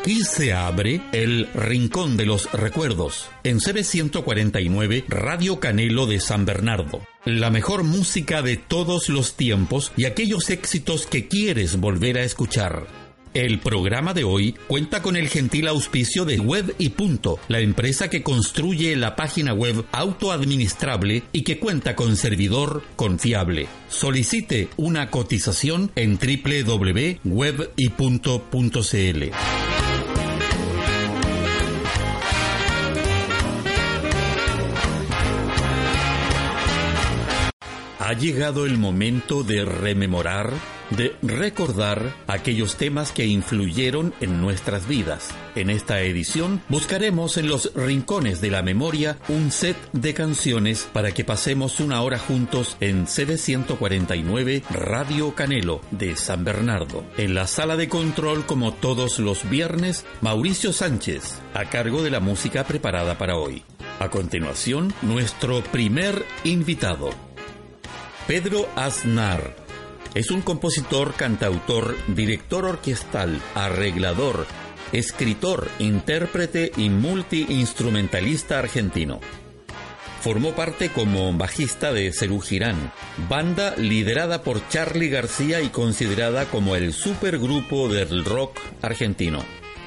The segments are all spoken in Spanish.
Aquí se abre el Rincón de los Recuerdos en CB149 Radio Canelo de San Bernardo. La mejor música de todos los tiempos y aquellos éxitos que quieres volver a escuchar. El programa de hoy cuenta con el gentil auspicio de Web y Punto, la empresa que construye la página web autoadministrable y que cuenta con servidor confiable. Solicite una cotización en www.webypunto.cl. Ha llegado el momento de rememorar, de recordar aquellos temas que influyeron en nuestras vidas. En esta edición buscaremos en los rincones de la memoria un set de canciones para que pasemos una hora juntos en CD 149 Radio Canelo de San Bernardo. En la sala de control, como todos los viernes, Mauricio Sánchez, a cargo de la música preparada para hoy. A continuación, nuestro primer invitado. Pedro Aznar es un compositor, cantautor, director orquestal, arreglador, escritor, intérprete y multiinstrumentalista argentino. Formó parte como bajista de Cerú Girán, banda liderada por Charly García y considerada como el supergrupo del rock argentino.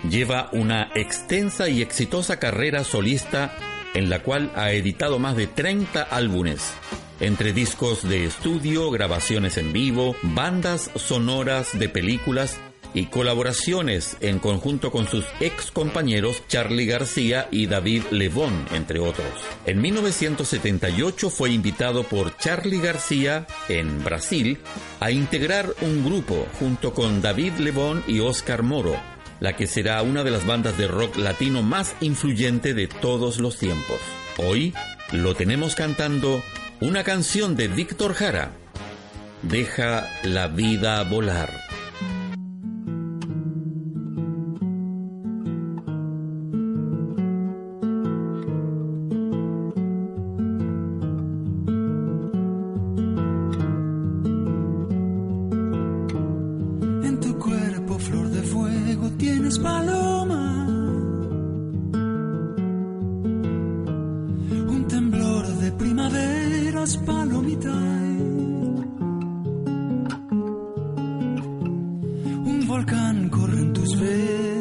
Lleva una extensa y exitosa carrera solista en la cual ha editado más de 30 álbumes entre discos de estudio, grabaciones en vivo, bandas sonoras de películas y colaboraciones en conjunto con sus ex compañeros Charlie García y David Levon, entre otros. En 1978 fue invitado por Charlie García en Brasil a integrar un grupo junto con David Levon y Oscar Moro, la que será una de las bandas de rock latino más influyente de todos los tiempos. Hoy lo tenemos cantando una canción de Víctor Jara. Deja la vida volar. Volcán corre en tus venas.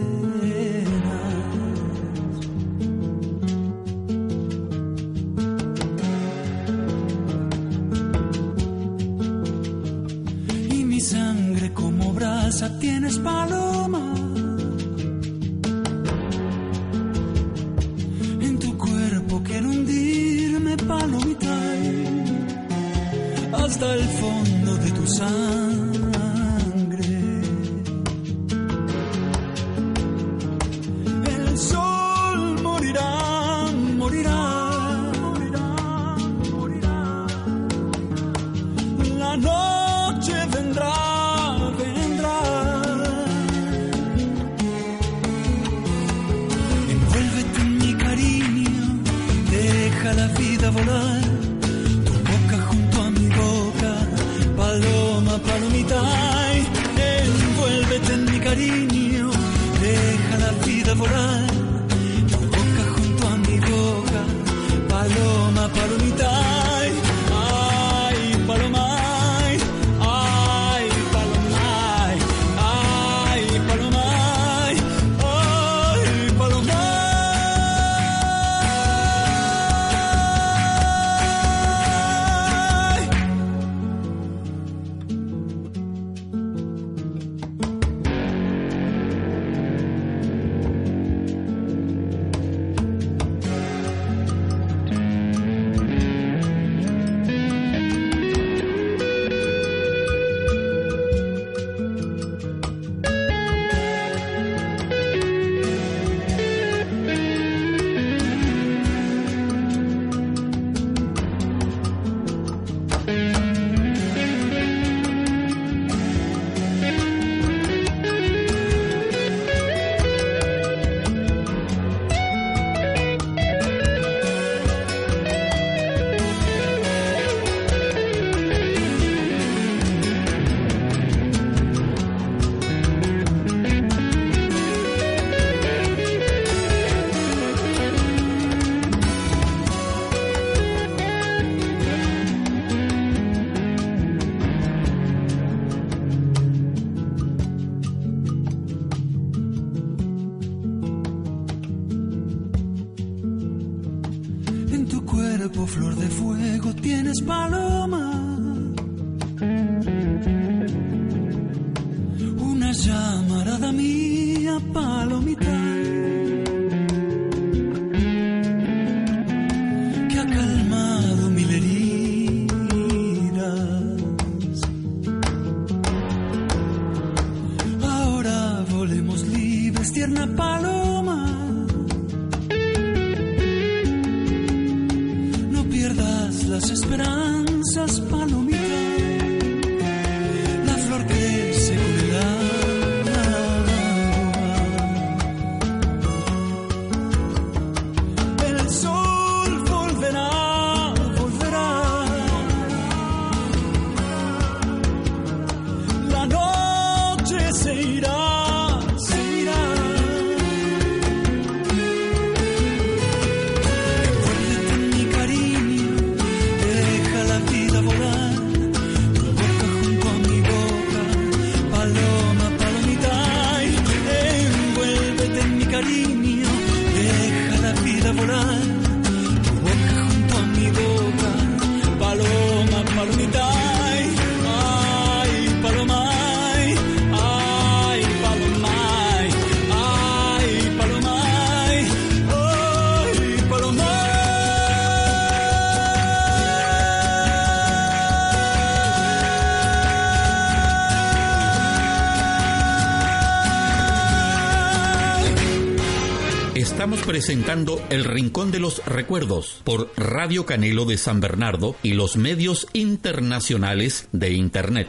Presentando El Rincón de los Recuerdos por Radio Canelo de San Bernardo y los medios internacionales de Internet.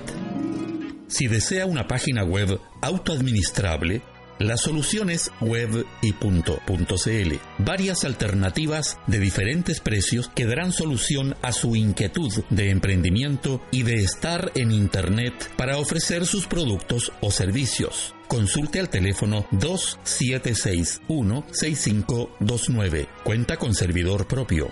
Si desea una página web autoadministrable, la solución es web y punto. Varias alternativas de diferentes precios que darán solución a su inquietud de emprendimiento y de estar en Internet para ofrecer sus productos o servicios. Consulte al teléfono 2761-6529. Cuenta con servidor propio.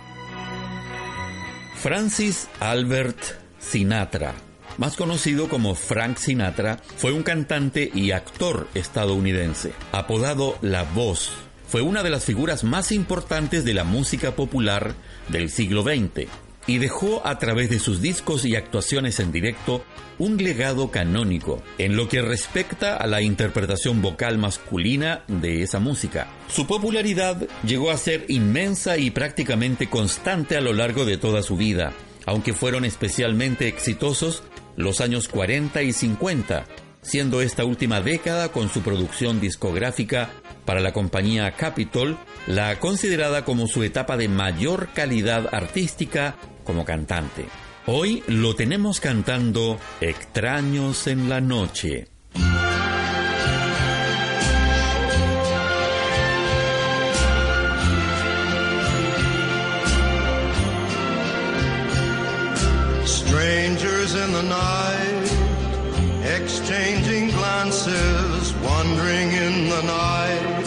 Francis Albert Sinatra, más conocido como Frank Sinatra, fue un cantante y actor estadounidense. Apodado La Voz, fue una de las figuras más importantes de la música popular del siglo XX y dejó a través de sus discos y actuaciones en directo un legado canónico en lo que respecta a la interpretación vocal masculina de esa música. Su popularidad llegó a ser inmensa y prácticamente constante a lo largo de toda su vida, aunque fueron especialmente exitosos los años 40 y 50, siendo esta última década con su producción discográfica para la compañía Capitol la considerada como su etapa de mayor calidad artística como cantante. Hoy lo tenemos cantando Extraños en la Noche. Strangers in the night, exchanging glances, wandering in the night.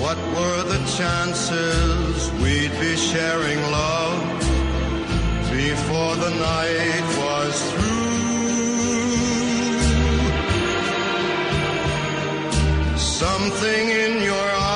What were the chances we'd be sharing love before the night was through? Something in your eyes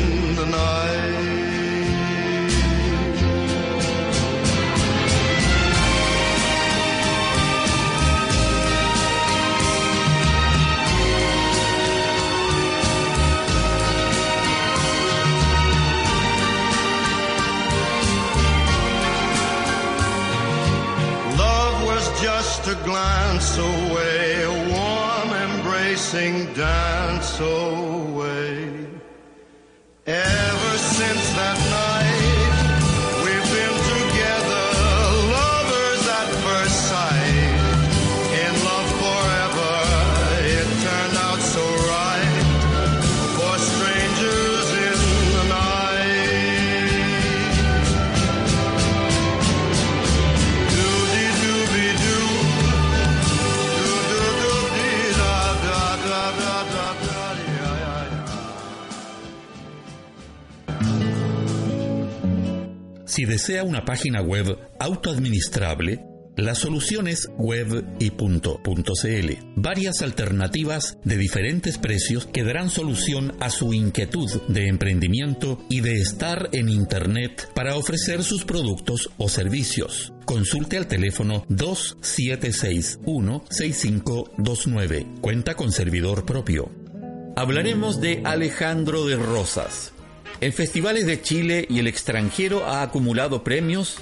sing, dance, oh. Si desea una página web autoadministrable, la solución es web y CL. Varias alternativas de diferentes precios que darán solución a su inquietud de emprendimiento y de estar en Internet para ofrecer sus productos o servicios. Consulte al teléfono 2761-6529. Cuenta con servidor propio. Hablaremos de Alejandro de Rosas. En festivales de Chile y el extranjero ha acumulado premios.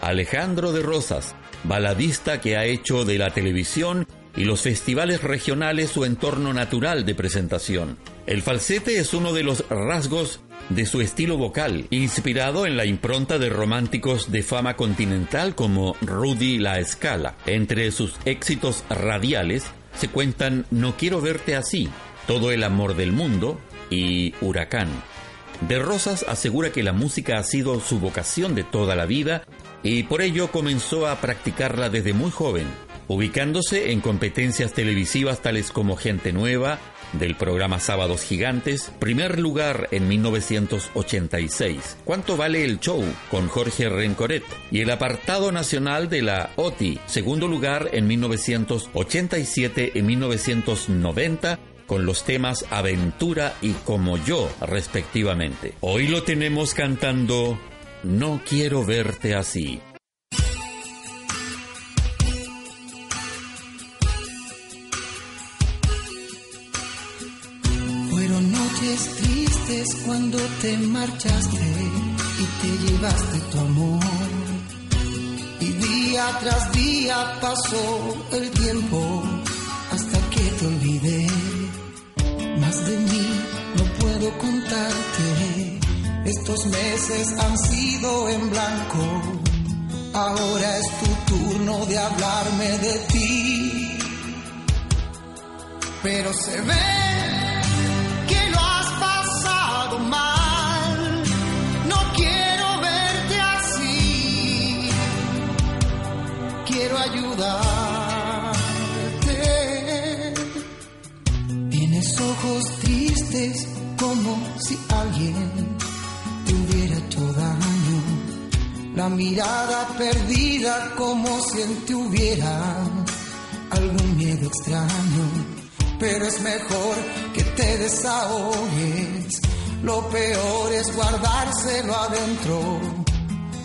Alejandro de Rosas, baladista que ha hecho de la televisión y los festivales regionales su entorno natural de presentación. El falsete es uno de los rasgos de su estilo vocal, inspirado en la impronta de románticos de fama continental como Rudy La Escala. Entre sus éxitos radiales se cuentan No quiero verte así, Todo el amor del mundo y Huracán. De Rosas asegura que la música ha sido su vocación de toda la vida y por ello comenzó a practicarla desde muy joven, ubicándose en competencias televisivas tales como Gente Nueva, del programa Sábados Gigantes, primer lugar en 1986, ¿Cuánto vale el show? con Jorge Rencoret, y el apartado nacional de la OTI, segundo lugar en 1987 y 1990, con los temas Aventura y Como yo, respectivamente. Hoy lo tenemos cantando No quiero verte así. Fueron noches tristes cuando te marchaste y te llevaste tu amor. Y día tras día pasó el tiempo De mí no puedo contarte. Estos meses han sido en blanco. Ahora es tu turno de hablarme de ti. Pero se ve que lo has pasado mal. No quiero verte así. Quiero ayudarte. Ojos tristes como si alguien te hubiera hecho daño. La mirada perdida como si en hubiera algún miedo extraño pero es mejor que te desahogues. Lo peor es guardárselo adentro.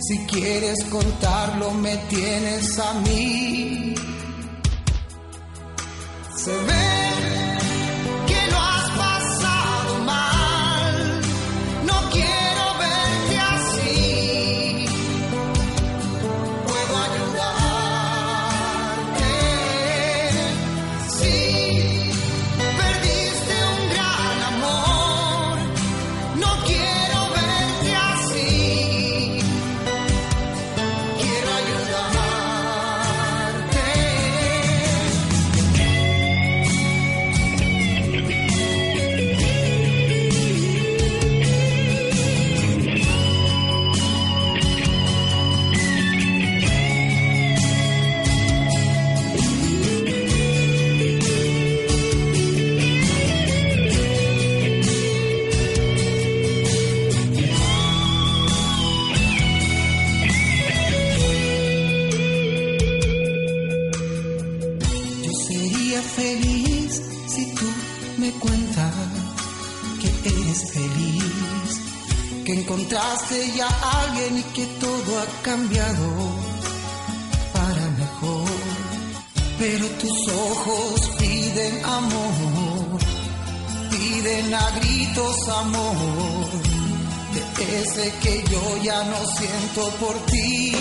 Si quieres contarlo, me tienes a mí. Se ve cambiado para mejor. Pero tus ojos piden amor, piden a gritos amor, de ese que yo ya no siento por ti.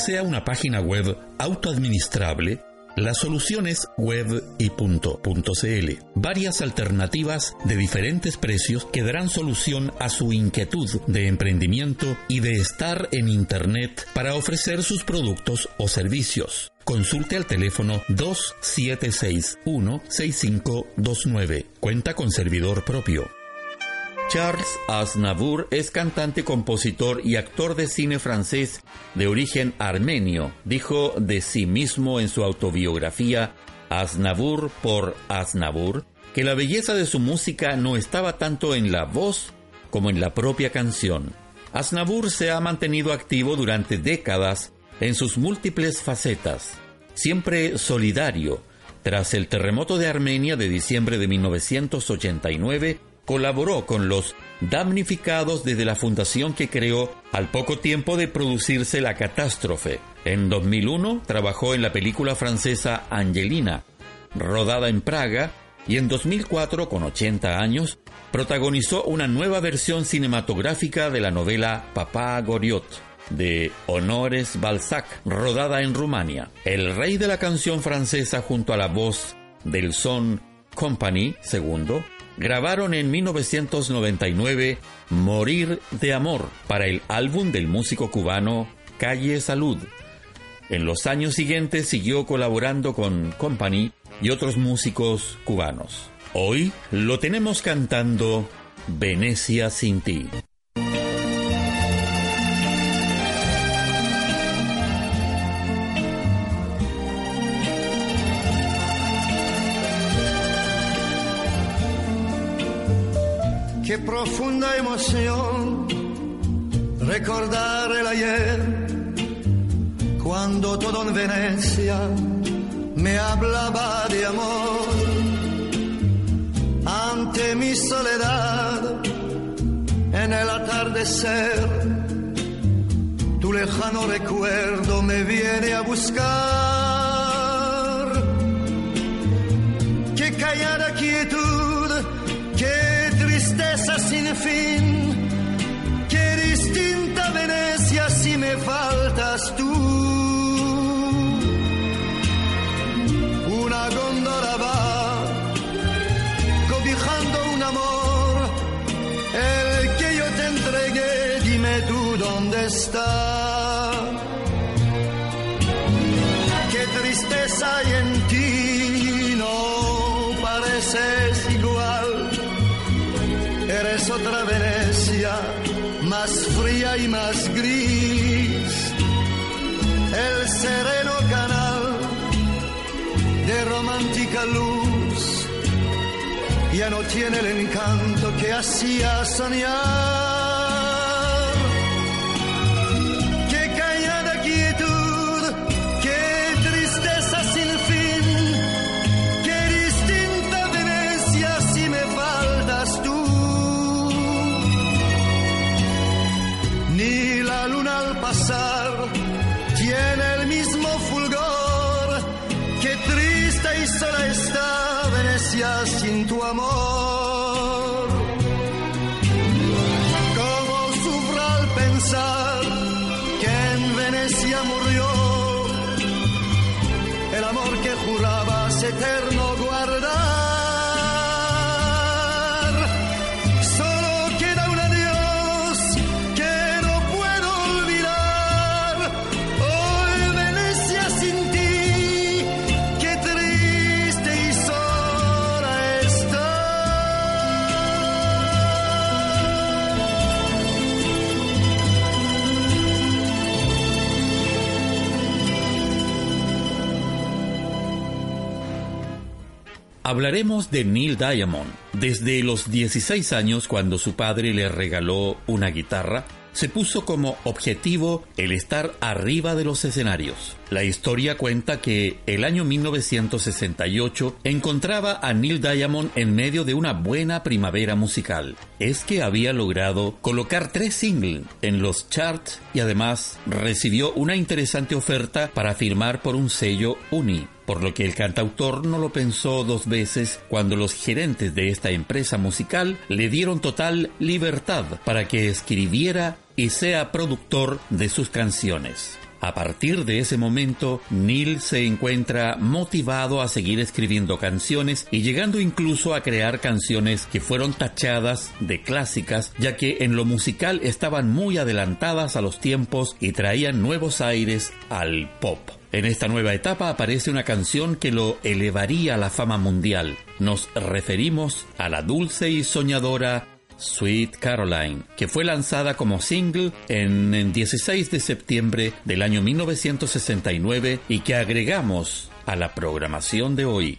Desea una página web autoadministrable, la solución es web y Varias alternativas de diferentes precios que darán solución a su inquietud de emprendimiento y de estar en Internet para ofrecer sus productos o servicios. Consulte al teléfono 2761-6529. Cuenta con servidor propio. Charles Aznavour es cantante, compositor y actor de cine francés de origen armenio. Dijo de sí mismo en su autobiografía Aznavour por Aznavour que la belleza de su música no estaba tanto en la voz como en la propia canción. Aznavour se ha mantenido activo durante décadas en sus múltiples facetas, siempre solidario. Tras el terremoto de Armenia de diciembre de 1989, colaboró con los damnificados desde la fundación que creó al poco tiempo de producirse la catástrofe. En 2001 trabajó en la película francesa Angelina, rodada en Praga, y en 2004, con 80 años, protagonizó una nueva versión cinematográfica de la novela Papá Goriot de Honores Balzac, rodada en Rumania. El rey de la canción francesa junto a la voz del son Company II grabaron en 1999 Morir de Amor para el álbum del músico cubano Calle Salud. En los años siguientes siguió colaborando con Company y otros músicos cubanos. Hoy lo tenemos cantando Venecia sin ti. Profunda emoción recordar el ayer, cuando todo en Venecia me hablaba de amor. Ante mi soledad, en el atardecer, tu lejano recuerdo me viene a buscar. Qué callada quietud, tristeza sin fin. Qué distinta Venecia si me faltas tú. Una góndola va cobijando un amor, el que yo te entregué, dime tú dónde está. Eres otra Venecia, más fría y más gris. El sereno canal de romántica luz ya no tiene el encanto que hacía soñar. Hablaremos de Neil Diamond. Desde los 16 años, cuando su padre le regaló una guitarra, se puso como objetivo el estar arriba de los escenarios. La historia cuenta que el año 1968 encontraba a Neil Diamond en medio de una buena primavera musical. Es que había logrado colocar tres singles en los charts y además recibió una interesante oferta para firmar por un sello Uni por lo que el cantautor no lo pensó dos veces cuando los gerentes de esta empresa musical le dieron total libertad para que escribiera y sea productor de sus canciones. A partir de ese momento, Neil se encuentra motivado a seguir escribiendo canciones y llegando incluso a crear canciones que fueron tachadas de clásicas, ya que en lo musical estaban muy adelantadas a los tiempos y traían nuevos aires al pop. En esta nueva etapa aparece una canción que lo elevaría a la fama mundial. Nos referimos a la dulce y soñadora Sweet Caroline, que fue lanzada como single en el 16 de septiembre del año 1969 y que agregamos a la programación de hoy.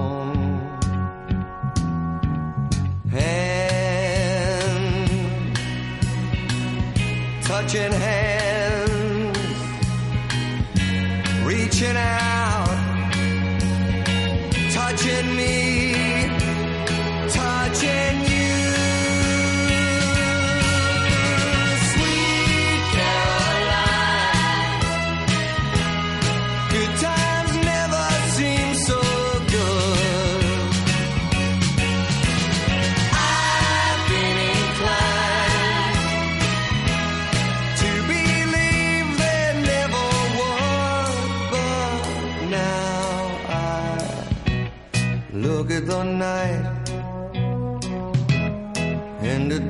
Touching hands, reaching out, touching me,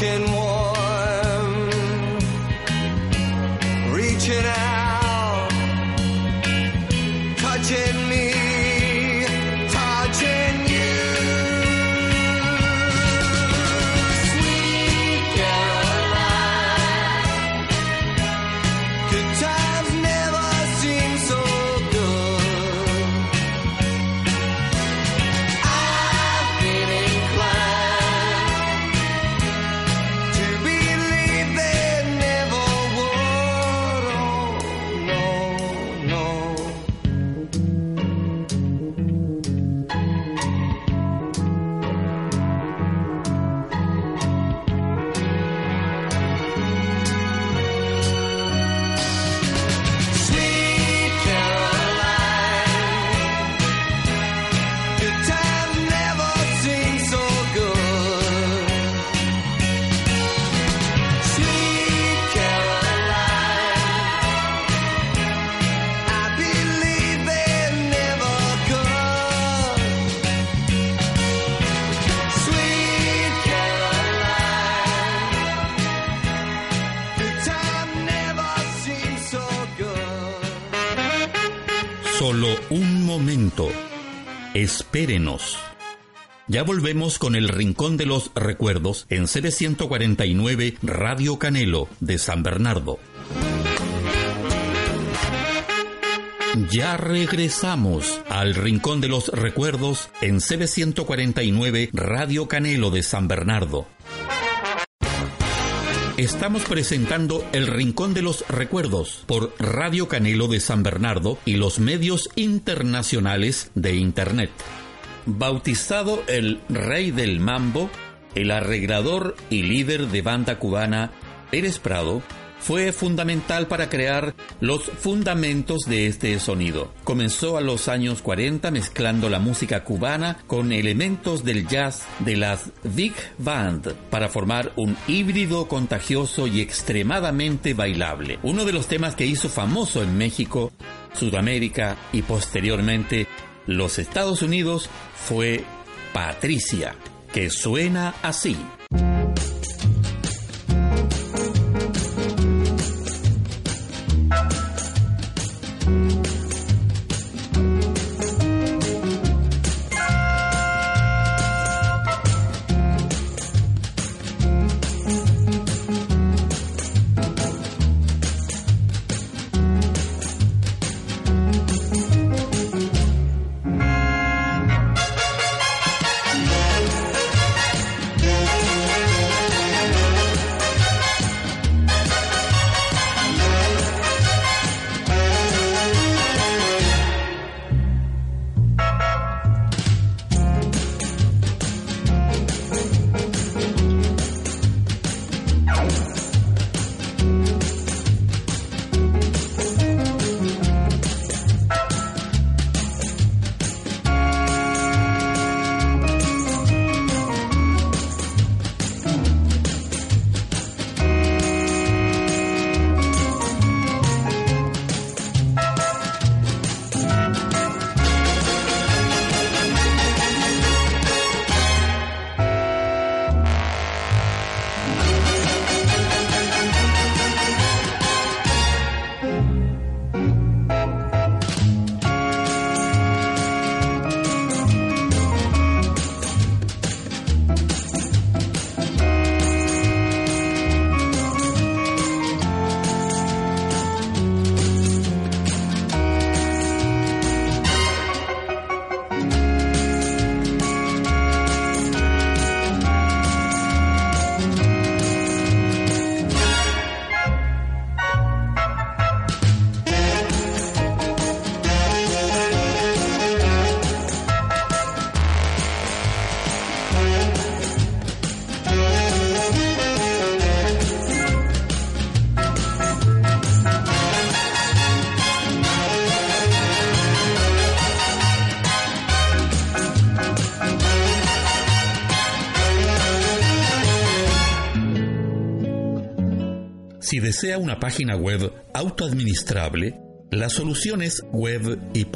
kitchen Ya volvemos con el Rincón de los Recuerdos en CB149 Radio Canelo de San Bernardo. Ya regresamos al Rincón de los Recuerdos en CB149 Radio Canelo de San Bernardo. Estamos presentando El Rincón de los Recuerdos por Radio Canelo de San Bernardo y los medios internacionales de Internet. Bautizado el Rey del Mambo, el arreglador y líder de banda cubana Pérez Prado fue fundamental para crear los fundamentos de este sonido. Comenzó a los años 40 mezclando la música cubana con elementos del jazz de las Big Band para formar un híbrido contagioso y extremadamente bailable. Uno de los temas que hizo famoso en México, Sudamérica y posteriormente los Estados Unidos fue Patricia, que suena así. Si desea una página web autoadministrable, la solución es web y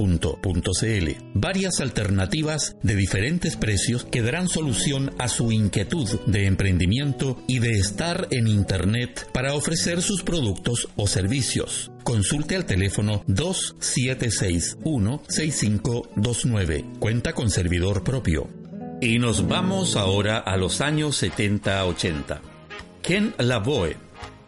Varias alternativas de diferentes precios que darán solución a su inquietud de emprendimiento y de estar en Internet para ofrecer sus productos o servicios. Consulte al teléfono 2761-6529. Cuenta con servidor propio. Y nos vamos ahora a los años 70-80. Ken Lavoe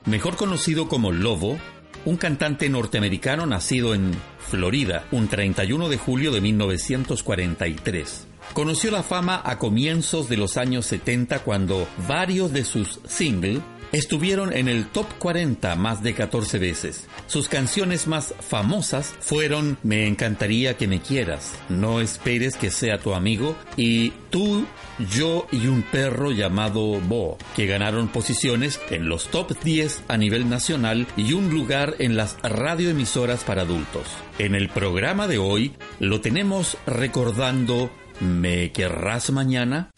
mejor conocido como Lobo, un cantante norteamericano nacido en Florida un 31 de julio de 1943. Conoció la fama a comienzos de los años 70 cuando varios de sus singles estuvieron en el top 40 más de 14 veces. Sus canciones más famosas fueron Me encantaría que me quieras, No esperes que sea tu amigo y Tú, yo y un perro llamado Bo, que ganaron posiciones en los top 10 a nivel nacional y un lugar en las radioemisoras para adultos. En el programa de hoy lo tenemos recordando ¿Me querrás mañana?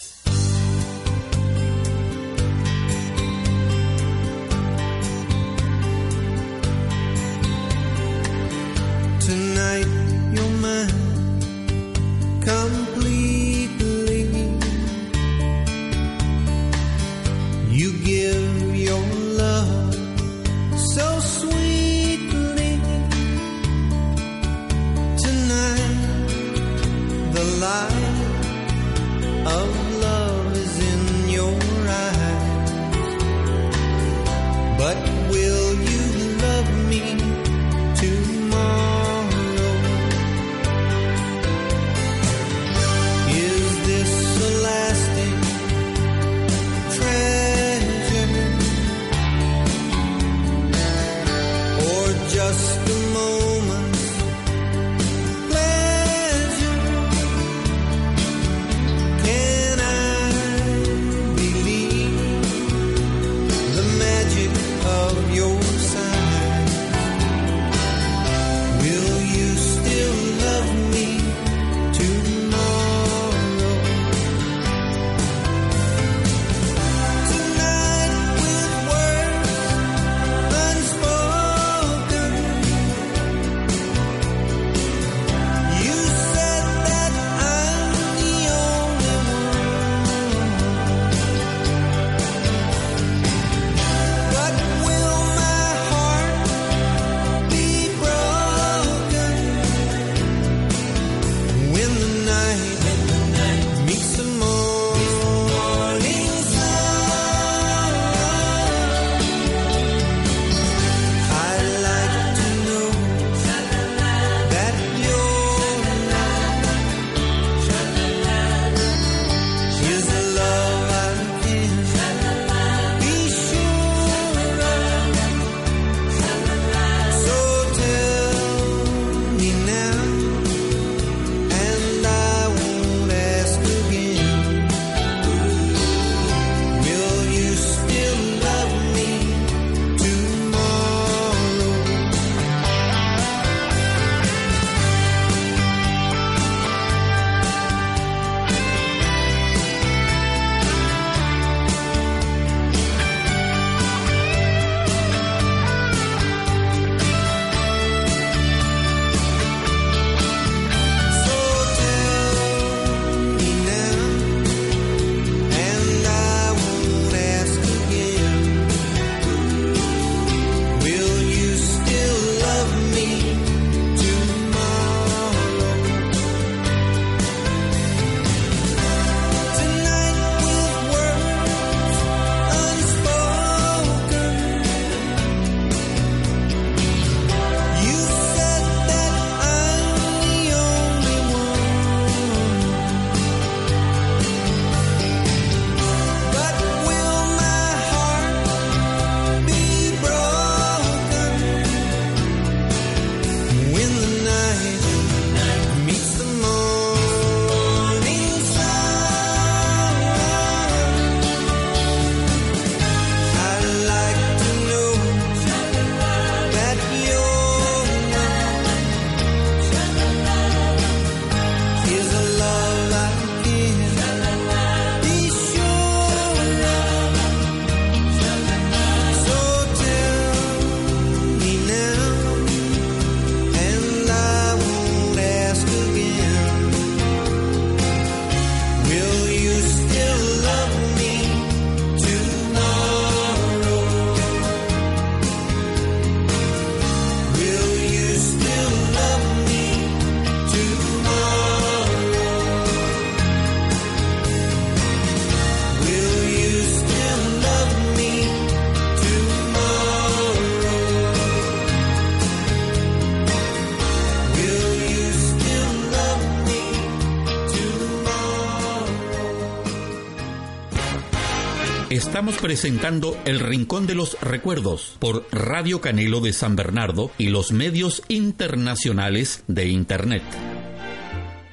Presentando El Rincón de los Recuerdos por Radio Canelo de San Bernardo y los medios internacionales de Internet.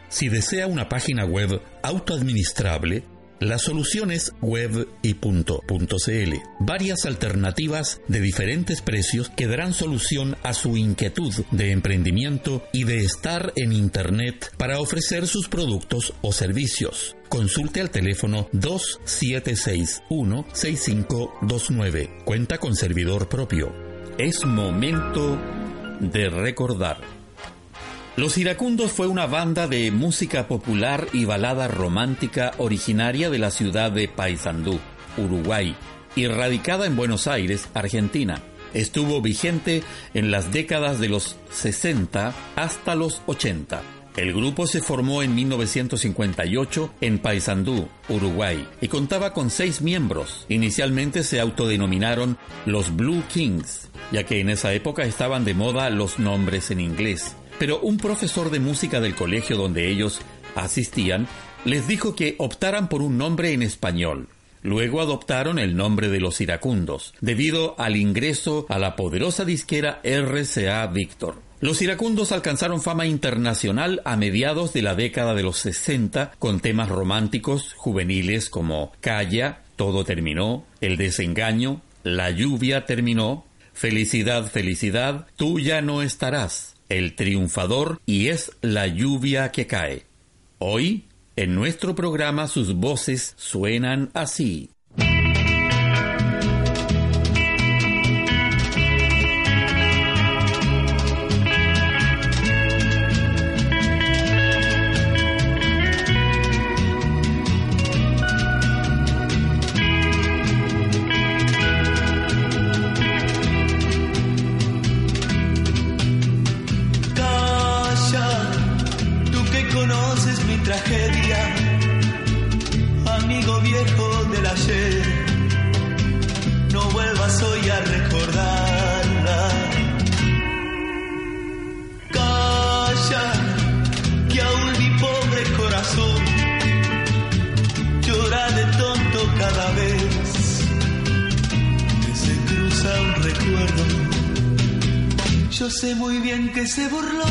Si desea una página web autoadministrable, la solución es web y Varias alternativas de diferentes precios que darán solución a su inquietud de emprendimiento y de estar en Internet para ofrecer sus productos o servicios. Consulte al teléfono 2761-6529. Cuenta con servidor propio. Es momento de recordar. Los Iracundos fue una banda de música popular y balada romántica originaria de la ciudad de Paysandú, Uruguay, y radicada en Buenos Aires, Argentina. Estuvo vigente en las décadas de los 60 hasta los 80. El grupo se formó en 1958 en Paysandú, Uruguay, y contaba con seis miembros. Inicialmente se autodenominaron los Blue Kings, ya que en esa época estaban de moda los nombres en inglés. Pero un profesor de música del colegio donde ellos asistían les dijo que optaran por un nombre en español. Luego adoptaron el nombre de los iracundos, debido al ingreso a la poderosa disquera RCA Victor. Los iracundos alcanzaron fama internacional a mediados de la década de los 60 con temas románticos juveniles como Calla, Todo terminó, El desengaño, La lluvia terminó, Felicidad, felicidad, tú ya no estarás, el triunfador y es la lluvia que cae. Hoy, en nuestro programa, sus voces suenan así. Yo sé muy bien que se burló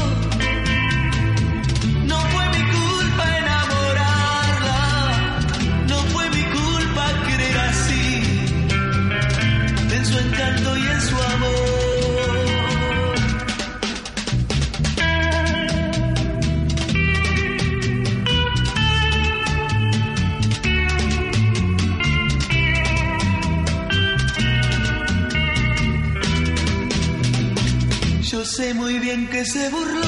bien que se burló.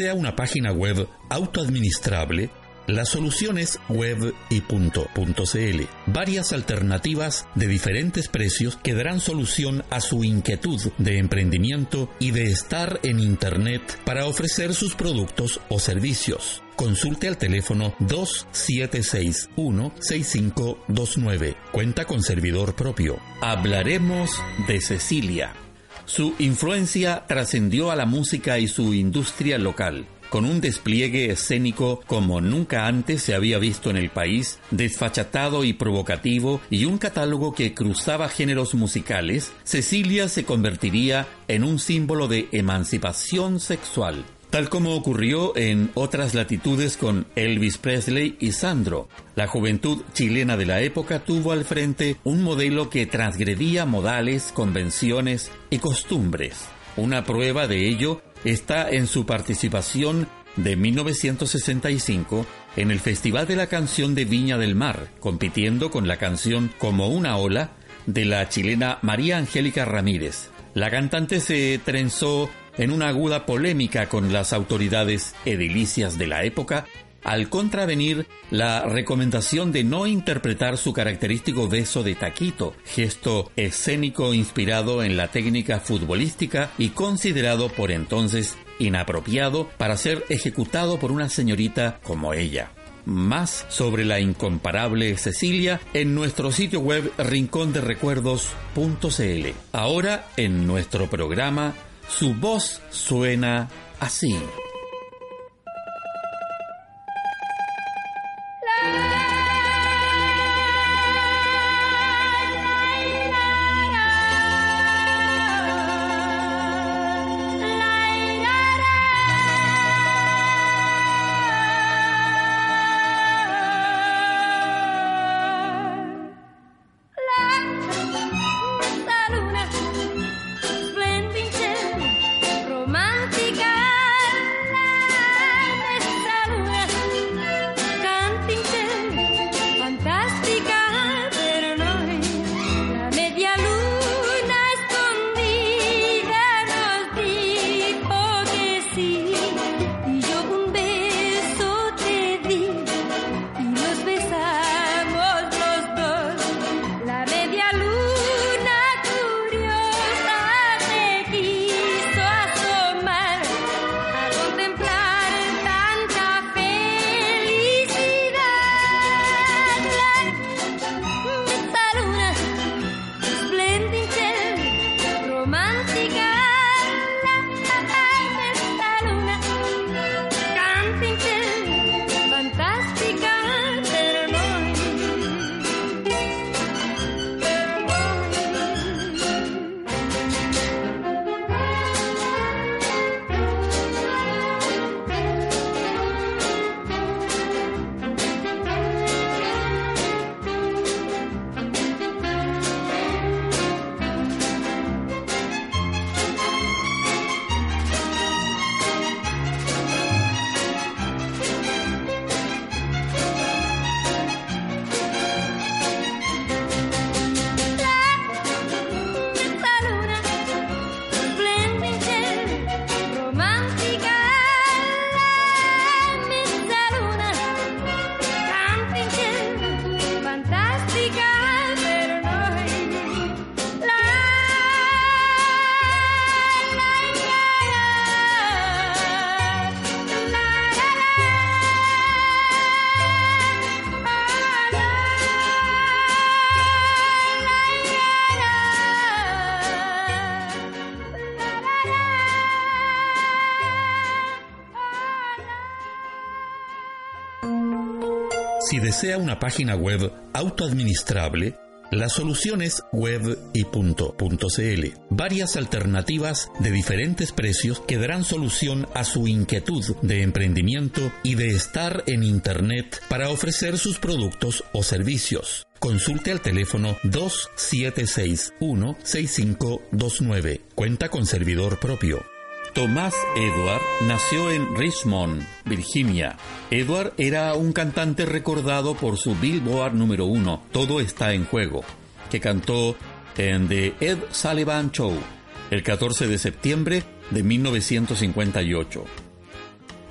Desea una página web autoadministrable, la solución es web y Varias alternativas de diferentes precios que darán solución a su inquietud de emprendimiento y de estar en Internet para ofrecer sus productos o servicios. Consulte al teléfono 2761-6529. Cuenta con servidor propio. Hablaremos de Cecilia. Su influencia trascendió a la música y su industria local con un despliegue escénico como nunca antes se había visto en el país, desfachatado y provocativo, y un catálogo que cruzaba géneros musicales, Cecilia se convertiría en un símbolo de emancipación sexual. Tal como ocurrió en otras latitudes con Elvis Presley y Sandro, la juventud chilena de la época tuvo al frente un modelo que transgredía modales, convenciones y costumbres. Una prueba de ello está en su participación de 1965 en el Festival de la Canción de Viña del Mar, compitiendo con la canción Como una ola de la chilena María Angélica Ramírez. La cantante se trenzó en una aguda polémica con las autoridades edilicias de la época al contravenir la recomendación de no interpretar su característico beso de taquito, gesto escénico inspirado en la técnica futbolística y considerado por entonces inapropiado para ser ejecutado por una señorita como ella. Más sobre la incomparable Cecilia en nuestro sitio web rinconderecuerdos.cl. Ahora en nuestro programa, su voz suena así. Desea una página web autoadministrable, la solución es web y Varias alternativas de diferentes precios que darán solución a su inquietud de emprendimiento y de estar en Internet para ofrecer sus productos o servicios. Consulte al teléfono 2761-6529. Cuenta con servidor propio. Tomás Edward nació en Richmond, Virginia. Edward era un cantante recordado por su Billboard número uno, Todo está en juego, que cantó en The Ed Sullivan Show el 14 de septiembre de 1958.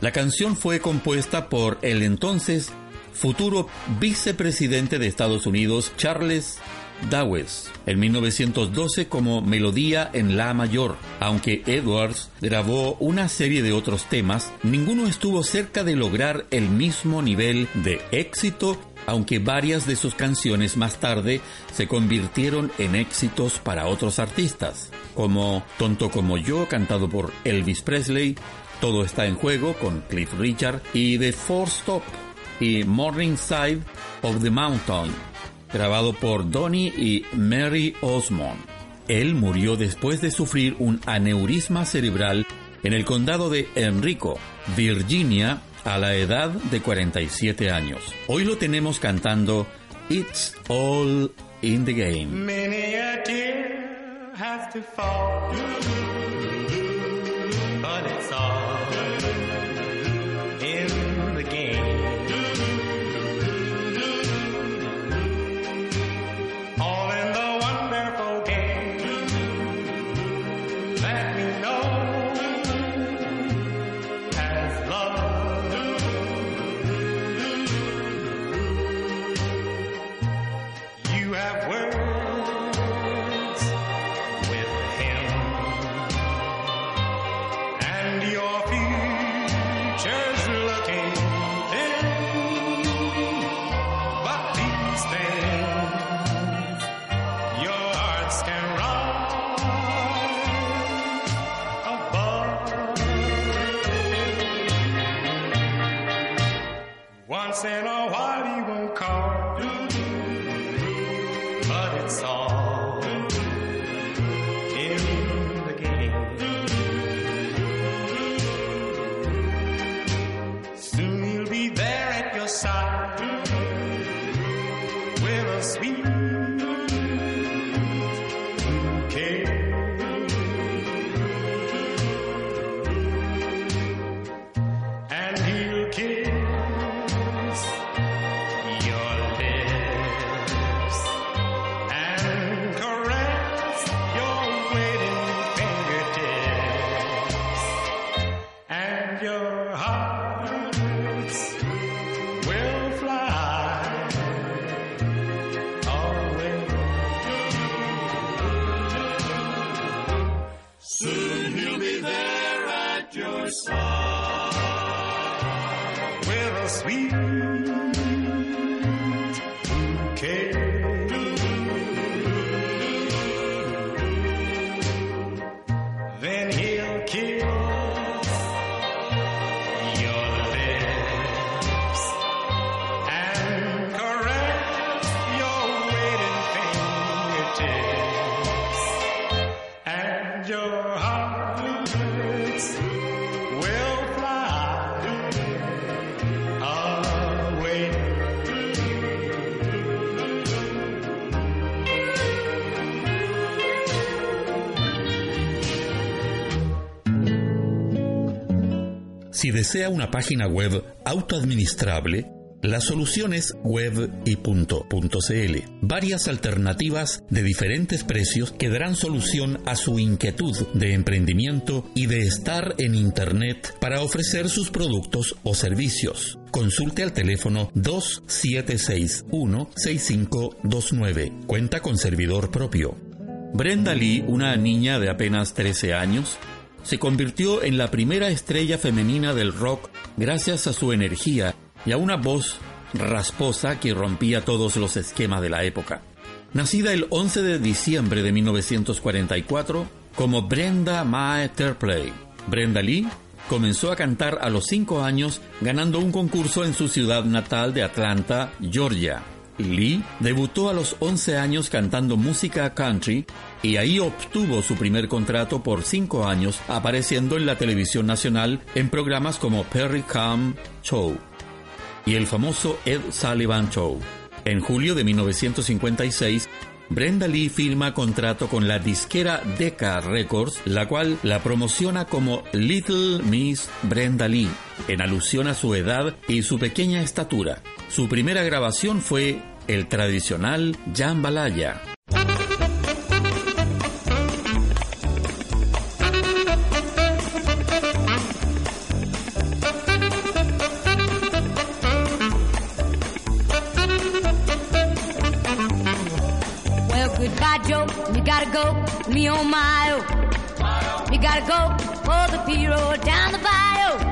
La canción fue compuesta por el entonces futuro vicepresidente de Estados Unidos, Charles Dawes en 1912 como melodía en La mayor. Aunque Edwards grabó una serie de otros temas, ninguno estuvo cerca de lograr el mismo nivel de éxito aunque varias de sus canciones más tarde se convirtieron en éxitos para otros artistas, como Tonto como yo, cantado por Elvis Presley, Todo está en juego con Cliff Richard y The Four Stop y Morning Side of the Mountain grabado por Donny y Mary Osmond. Él murió después de sufrir un aneurisma cerebral en el condado de Enrico, Virginia, a la edad de 47 años. Hoy lo tenemos cantando It's All in the Game. Many a tear to fall, song. Si desea una página web autoadministrable, la solución es web y. Varias alternativas de diferentes precios que darán solución a su inquietud de emprendimiento y de estar en Internet para ofrecer sus productos o servicios. Consulte al teléfono 2761-6529. Cuenta con servidor propio. Brenda Lee, una niña de apenas 13 años, se convirtió en la primera estrella femenina del rock gracias a su energía y a una voz rasposa que rompía todos los esquemas de la época. Nacida el 11 de diciembre de 1944 como Brenda Mae Terplay, Brenda Lee comenzó a cantar a los 5 años ganando un concurso en su ciudad natal de Atlanta, Georgia. Lee debutó a los 11 años cantando música country y ahí obtuvo su primer contrato por 5 años apareciendo en la televisión nacional en programas como Perry Come Show y el famoso Ed Sullivan Show. En julio de 1956, Brenda Lee firma contrato con la disquera Decca Records, la cual la promociona como Little Miss Brenda Lee, en alusión a su edad y su pequeña estatura. Su primera grabación fue el tradicional Jambalaya. Me on my own. You gotta go for the P road down the bayou.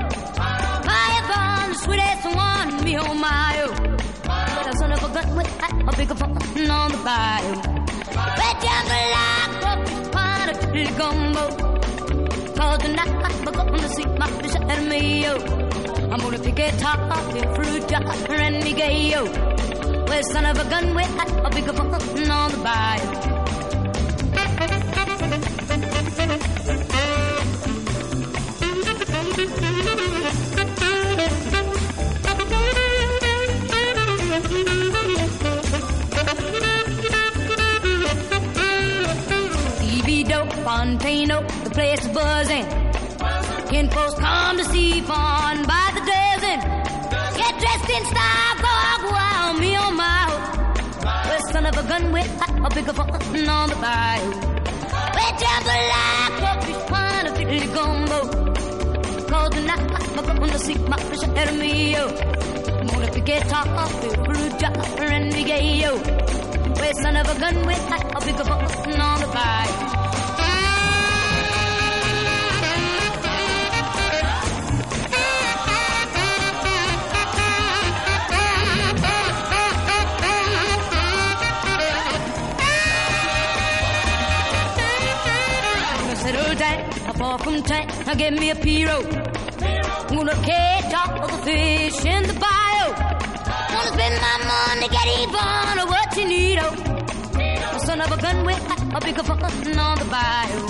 Fire fun, the sweetest one. Me on my own. But a son of a gun with a bigger fun on the bayou. Red jungle like up on a pretty gumbo. Cause tonight I'm gonna see my fish at me, yo. I'm gonna pick a top off your fruit jar and me gay, yo. Well, son of a gun with a bigger fun on the bayou. Fontano, the place is buzzing. Kinfolks come to see fun by the dozen. Get dressed in style, go out wild, me on my own. Well, son of a gun with a bigger fun on the. Well, jumble like crawfish, pond, a fiddly gumbo. Cause tonight I'm gonna see my fish ahead of me, yo. I'm gonna pick it off the fruit and gay, yo. Well, son of a gun with a bigger fun on the bayou. Down, far from town, now get me a Piro. Gonna catch all the fish in the bayou. Gonna spend my money, get even on what you need, oh. Son of a gun with a bigger fun on the bayou.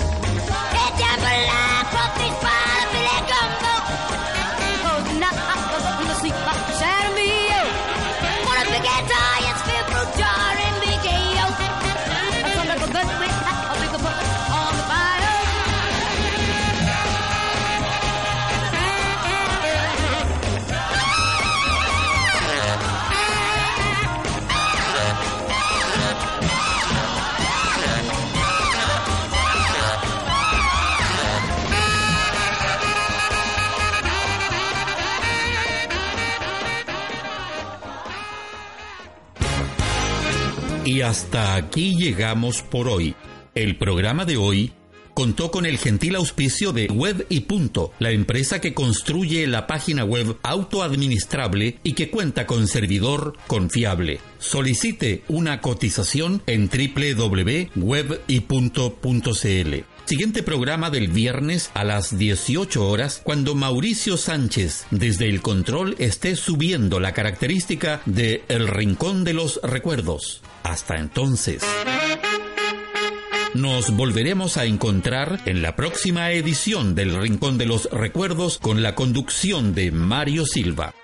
Hey, jambalaya, crawfish pie, a filet gumbo. Oh, Y hasta aquí llegamos por hoy. El programa de hoy contó con el gentil auspicio de Web y Punto, la empresa que construye la página web autoadministrable y que cuenta con servidor confiable. Solicite una cotización en www.webypunto.cl. Siguiente programa del viernes a las 18 horas cuando Mauricio Sánchez desde el control esté subiendo la característica de El Rincón de los Recuerdos. Hasta entonces. Nos volveremos a encontrar en la próxima edición del Rincón de los Recuerdos con la conducción de Mario Silva.